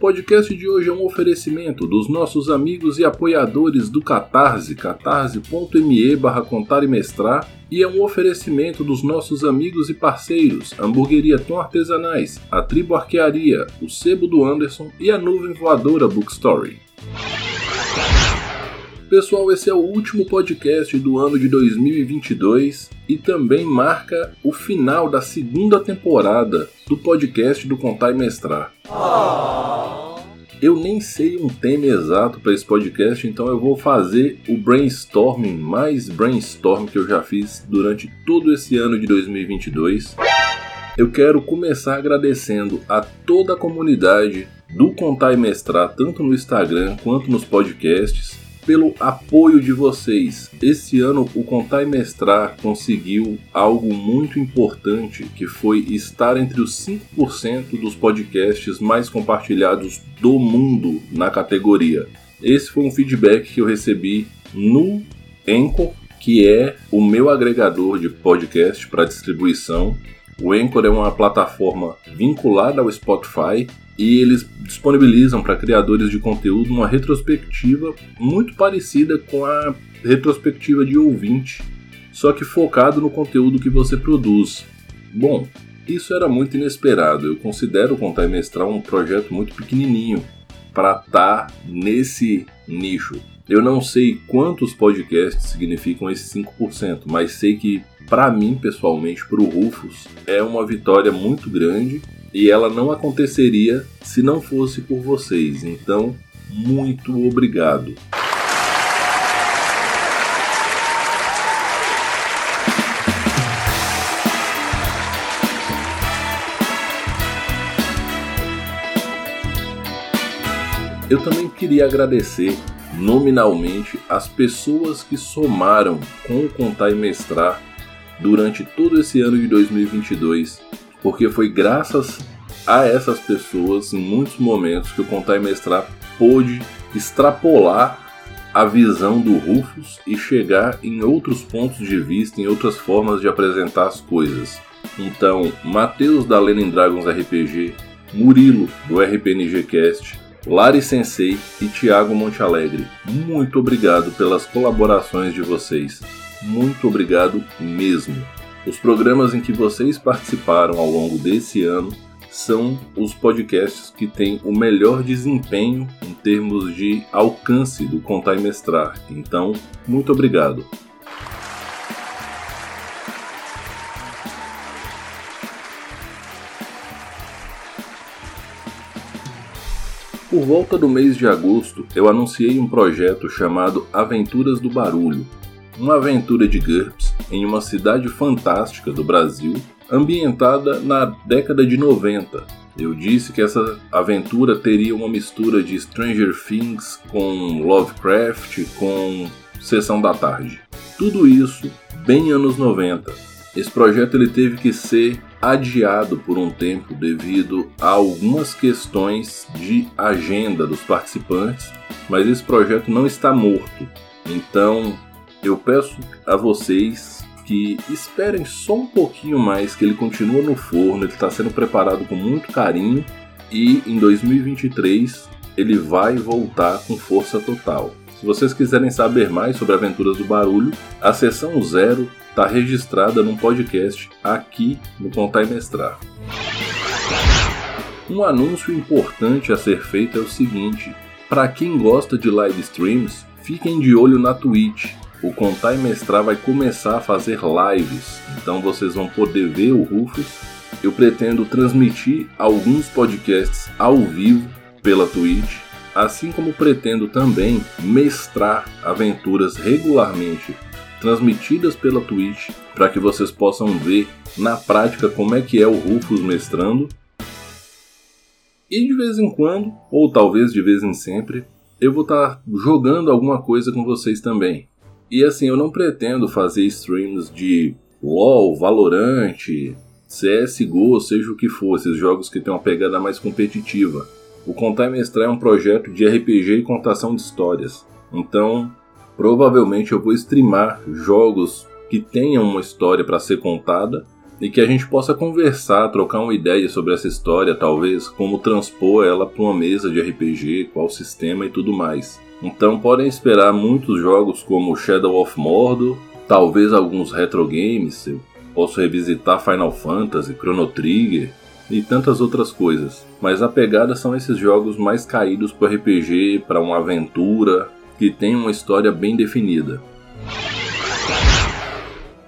Podcast de hoje é um oferecimento dos nossos amigos e apoiadores do Catarse, catarse.me barra contar e mestrar, e é um oferecimento dos nossos amigos e parceiros, Hamburgueria Tom Artesanais, a Tribo Arquearia, o Sebo do Anderson e a Nuvem Voadora Bookstory. Pessoal, esse é o último podcast do ano de 2022 e também marca o final da segunda temporada do podcast do Contar e Mestrar. Eu nem sei um tema exato para esse podcast, então eu vou fazer o brainstorming mais brainstorm que eu já fiz durante todo esse ano de 2022. Eu quero começar agradecendo a toda a comunidade do Contar e Mestrar, tanto no Instagram quanto nos podcasts pelo apoio de vocês. Esse ano o Contar e Mestrar conseguiu algo muito importante, que foi estar entre os 5% dos podcasts mais compartilhados do mundo na categoria. Esse foi um feedback que eu recebi no Anchor, que é o meu agregador de podcast para distribuição. O Anchor é uma plataforma vinculada ao Spotify e eles disponibilizam para criadores de conteúdo uma retrospectiva muito parecida com a retrospectiva de ouvinte, só que focado no conteúdo que você produz. Bom, isso era muito inesperado. Eu considero Contar e Mestrar um projeto muito pequenininho para estar tá nesse nicho. Eu não sei quantos podcasts significam esses 5%, mas sei que para mim pessoalmente, para o Rufus, é uma vitória muito grande e ela não aconteceria se não fosse por vocês. Então, muito obrigado. Eu também queria agradecer nominalmente as pessoas que somaram com o Contar e Mestrar durante todo esse ano de 2022 porque foi graças a essas pessoas, em muitos momentos, que o Contar e Mestrar pôde extrapolar a visão do Rufus e chegar em outros pontos de vista, em outras formas de apresentar as coisas. Então, Matheus da Lenin Dragons RPG, Murilo do RPNG Cast, Lari Sensei e Thiago Montealegre, muito obrigado pelas colaborações de vocês. Muito obrigado mesmo. Os programas em que vocês participaram ao longo desse ano são os podcasts que têm o melhor desempenho em termos de alcance do Contar e Mestrar. Então, muito obrigado. Por volta do mês de agosto, eu anunciei um projeto chamado Aventuras do Barulho, uma aventura de GURPS em uma cidade fantástica do Brasil, ambientada na década de 90. Eu disse que essa aventura teria uma mistura de Stranger Things com Lovecraft, com Sessão da Tarde. Tudo isso bem anos 90. Esse projeto ele teve que ser adiado por um tempo devido a algumas questões de agenda dos participantes, mas esse projeto não está morto. Então, eu peço a vocês que esperem só um pouquinho mais, que ele continua no forno, ele está sendo preparado com muito carinho e em 2023 ele vai voltar com força total. Se vocês quiserem saber mais sobre Aventuras do Barulho, a sessão zero está registrada num podcast aqui no Contar e Mestrar. Um anúncio importante a ser feito é o seguinte: para quem gosta de live streams, fiquem de olho na Twitch o Contar e Mestrar vai começar a fazer lives, então vocês vão poder ver o Rufus. Eu pretendo transmitir alguns podcasts ao vivo pela Twitch, assim como pretendo também mestrar aventuras regularmente transmitidas pela Twitch para que vocês possam ver na prática como é que é o Rufus mestrando. E de vez em quando, ou talvez de vez em sempre, eu vou estar tá jogando alguma coisa com vocês também. E assim, eu não pretendo fazer streams de LoL, Valorant, CSGO, seja o que for, esses jogos que têm uma pegada mais competitiva. o Contar e Mestrar é um projeto de RPG e contação de histórias. Então, provavelmente eu vou streamar jogos que tenham uma história para ser contada e que a gente possa conversar, trocar uma ideia sobre essa história, talvez como transpor ela para uma mesa de RPG, qual sistema e tudo mais. Então podem esperar muitos jogos como Shadow of Mordor, talvez alguns retro games, eu posso revisitar Final Fantasy, Chrono Trigger e tantas outras coisas. Mas a pegada são esses jogos mais caídos para RPG, para uma aventura que tem uma história bem definida.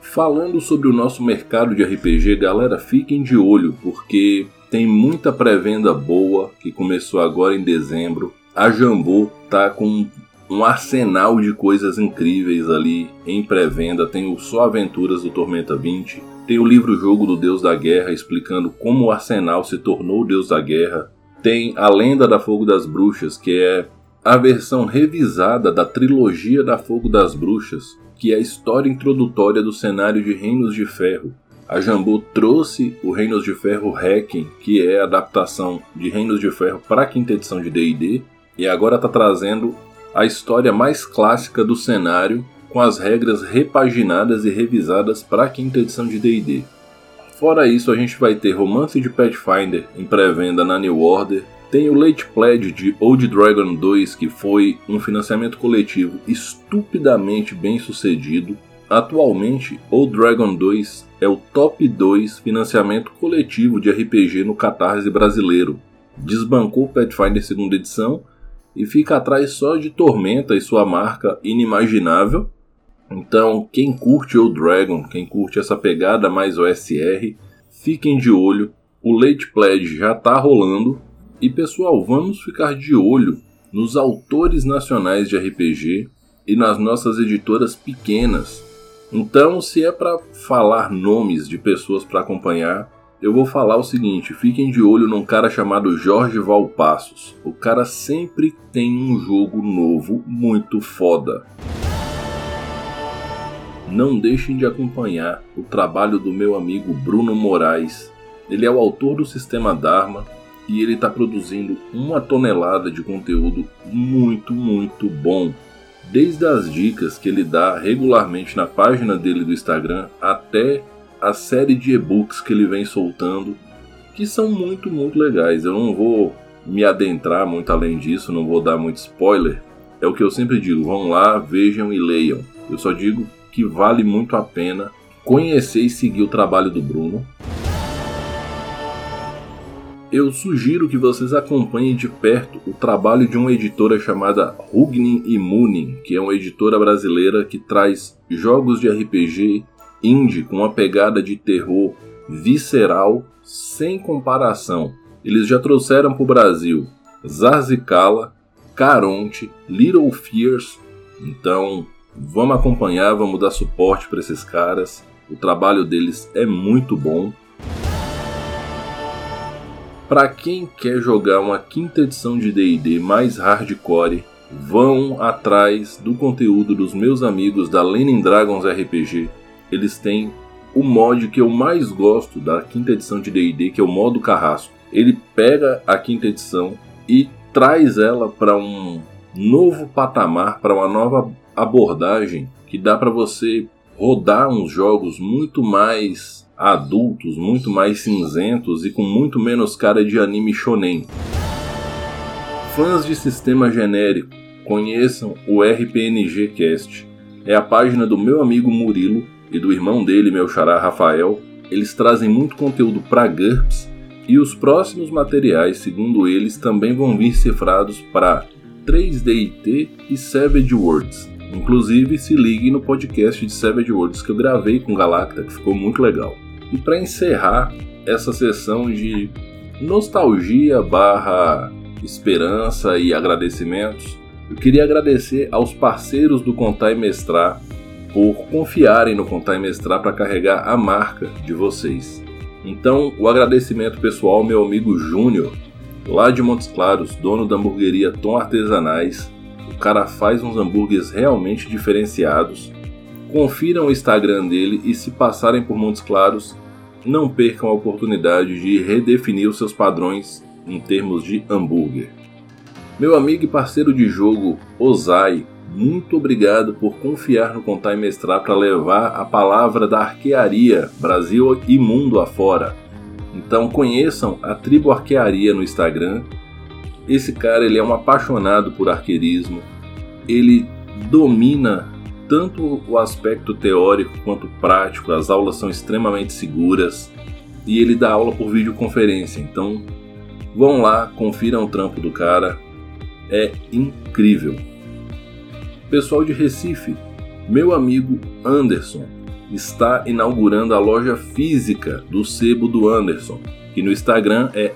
Falando sobre o nosso mercado de RPG, galera, fiquem de olho porque tem muita pré-venda boa que começou agora em dezembro. A Jambô tá com um arsenal de coisas incríveis ali em pré-venda. Tem o Só Aventuras do Tormenta 20, tem o livro-jogo do Deus da Guerra explicando como o arsenal se tornou o Deus da Guerra. Tem a Lenda da Fogo das Bruxas, que é a versão revisada da trilogia da Fogo das Bruxas, que é a história introdutória do cenário de Reinos de Ferro. A Jambu trouxe o Reinos de Ferro Hacking, que é a adaptação de Reinos de Ferro para a quinta edição de D&D, e agora está trazendo a história mais clássica do cenário com as regras repaginadas e revisadas para a quinta edição de D&D. Fora isso, a gente vai ter Romance de Pathfinder em pré-venda na New Order, tem o Late Pledge de Old Dragon 2, que foi um financiamento coletivo estupidamente bem sucedido. Atualmente, Old Dragon 2 é o top 2 financiamento coletivo de RPG no Catarse brasileiro. Desbancou Pathfinder segunda edição e fica atrás só de Tormenta e sua marca inimaginável. Então, quem curte Old Dragon, quem curte essa pegada mais OSR, fiquem de olho. O Late Pledge já está rolando e pessoal, vamos ficar de olho nos autores nacionais de RPG e nas nossas editoras pequenas. Então, se é para falar nomes de pessoas para acompanhar, eu vou falar o seguinte: fiquem de olho num cara chamado Jorge Valpassos. O cara sempre tem um jogo novo muito foda. Não deixem de acompanhar o trabalho do meu amigo Bruno Moraes. Ele é o autor do Sistema Dharma, e ele está produzindo uma tonelada de conteúdo muito, muito bom. Desde as dicas que ele dá regularmente na página dele do Instagram até a série de e-books que ele vem soltando, que são muito, muito legais. Eu não vou me adentrar muito além disso, não vou dar muito spoiler. É o que eu sempre digo: vão lá, vejam e leiam. Eu só digo que vale muito a pena conhecer e seguir o trabalho do Bruno eu sugiro que vocês acompanhem de perto o trabalho de uma editora chamada Hugnin e Munin, que é uma editora brasileira que traz jogos de RPG indie com uma pegada de terror visceral sem comparação. Eles já trouxeram para o Brasil Zarzicala, Caronte, Little Fears. Então, vamos acompanhar, vamos dar suporte para esses caras. O trabalho deles é muito bom. Para quem quer jogar uma quinta edição de D&D mais hardcore, vão atrás do conteúdo dos meus amigos da Lenin Dragons RPG. Eles têm o mod que eu mais gosto da quinta edição de D&D, que é o modo carrasco. Ele pega a quinta edição e traz ela para um novo patamar, para uma nova abordagem que dá para você rodar uns jogos muito mais adultos, muito mais cinzentos e com muito menos cara de anime shonen. Fãs de sistema genérico, conheçam o RPNG Cast. É a página do meu amigo Murilo e do irmão dele, meu xará Rafael. Eles trazem muito conteúdo para GURPS e os próximos materiais, segundo eles, também vão vir cifrados para 3DIT e Savage Worlds. Inclusive, se ligue no podcast de Savage Worlds que eu gravei com Galacta, que ficou muito legal. E para encerrar essa sessão de nostalgia barra esperança e agradecimentos, eu queria agradecer aos parceiros do Contar e Mestrar por confiarem no Contar e Mestrar para carregar a marca de vocês. Então, o agradecimento pessoal ao meu amigo Júnior, lá de Montes Claros, dono da hamburgueria Tom Artesanais. O cara faz uns hambúrgueres realmente diferenciados. Confiram o Instagram dele e se passarem por Montes Claros, não percam a oportunidade de redefinir os seus padrões em termos de hambúrguer. Meu amigo e parceiro de jogo, Ozai, muito obrigado por confiar no Contar e Mestrar para levar a palavra da arquearia Brasil e mundo afora. Então conheçam a Tribo Arquearia no Instagram. Esse cara ele é um apaixonado por arqueirismo. Ele domina tanto o aspecto teórico quanto prático. As aulas são extremamente seguras e ele dá aula por videoconferência. Então vão lá, confiram o trampo do cara. É incrível. Pessoal de Recife, meu amigo Anderson está inaugurando a loja física do sebo do Anderson, que no Instagram é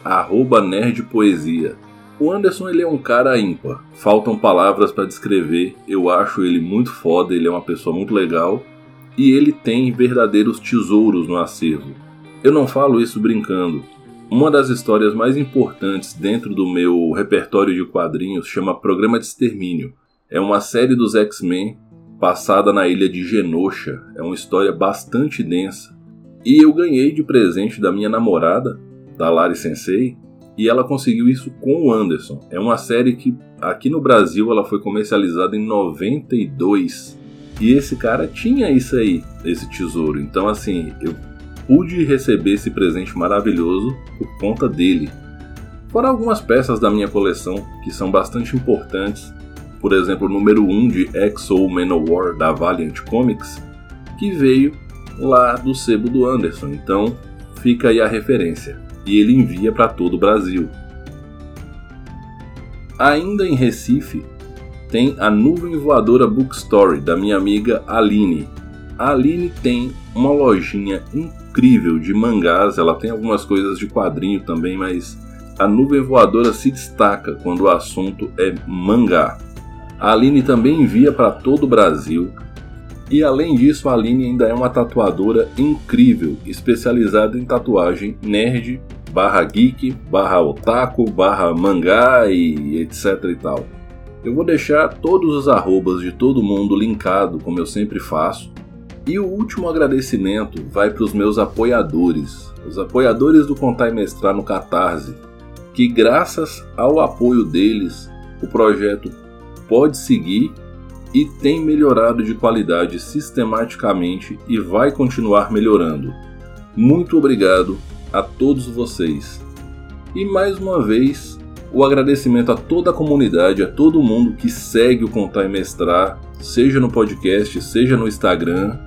@nerdpoesia. O Anderson ele é um cara ímpar, faltam palavras para descrever. Eu acho ele muito foda, ele é uma pessoa muito legal e ele tem verdadeiros tesouros no acervo. Eu não falo isso brincando. Uma das histórias mais importantes dentro do meu repertório de quadrinhos chama Programa de Extermínio é uma série dos X-Men passada na ilha de Genosha. É uma história bastante densa. E eu ganhei de presente da minha namorada, da Lari Sensei, e ela conseguiu isso com o Anderson. É uma série que aqui no Brasil ela foi comercializada em 92. E esse cara tinha isso aí, esse tesouro. Então assim, eu pude receber esse presente maravilhoso por conta dele. Fora algumas peças da minha coleção que são bastante importantes por exemplo, o número 1 de X-O Manowar da Valiant Comics, que veio lá do sebo do Anderson. Então, fica aí a referência. E ele envia para todo o Brasil. Ainda em Recife, tem a Nuvem Voadora Bookstory da minha amiga Aline. A Aline tem uma lojinha incrível de mangás, ela tem algumas coisas de quadrinho também, mas a Nuvem Voadora se destaca quando o assunto é mangá. A Aline também envia para todo o Brasil. E além disso, a Aline ainda é uma tatuadora incrível, especializada em tatuagem nerd, barra geek, barra otaku, barra mangá e etc e tal. Eu vou deixar todos os arrobas de todo mundo linkado, como eu sempre faço. E o último agradecimento vai para os meus apoiadores, os apoiadores do Contar e Mestrar no Catarse, que graças ao apoio deles, o projeto pode seguir e tem melhorado de qualidade sistematicamente e vai continuar melhorando. Muito obrigado a todos vocês. E mais uma vez, o agradecimento a toda a comunidade, a todo mundo que segue o Contar e Mestrar, seja no podcast, seja no Instagram.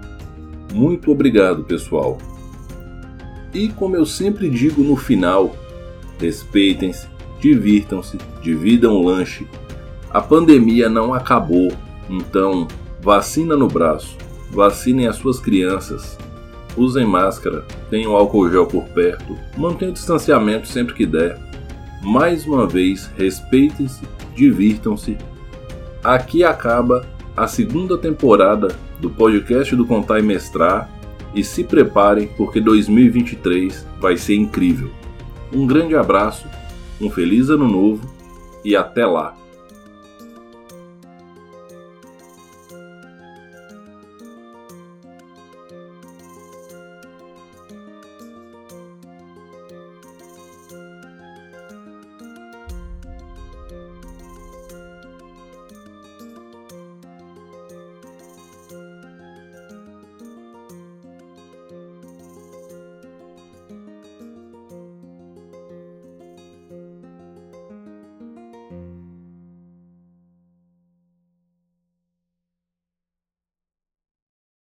Muito obrigado, pessoal. E como eu sempre digo no final, respeitem-se, divirtam-se, dividam o lanche a pandemia não acabou, então vacina no braço, vacinem as suas crianças, usem máscara, tenham álcool gel por perto, mantenham o distanciamento sempre que der. Mais uma vez, respeitem-se, divirtam-se. Aqui acaba a segunda temporada do podcast do Contar e Mestrar e se preparem porque 2023 vai ser incrível. Um grande abraço, um feliz ano novo e até lá!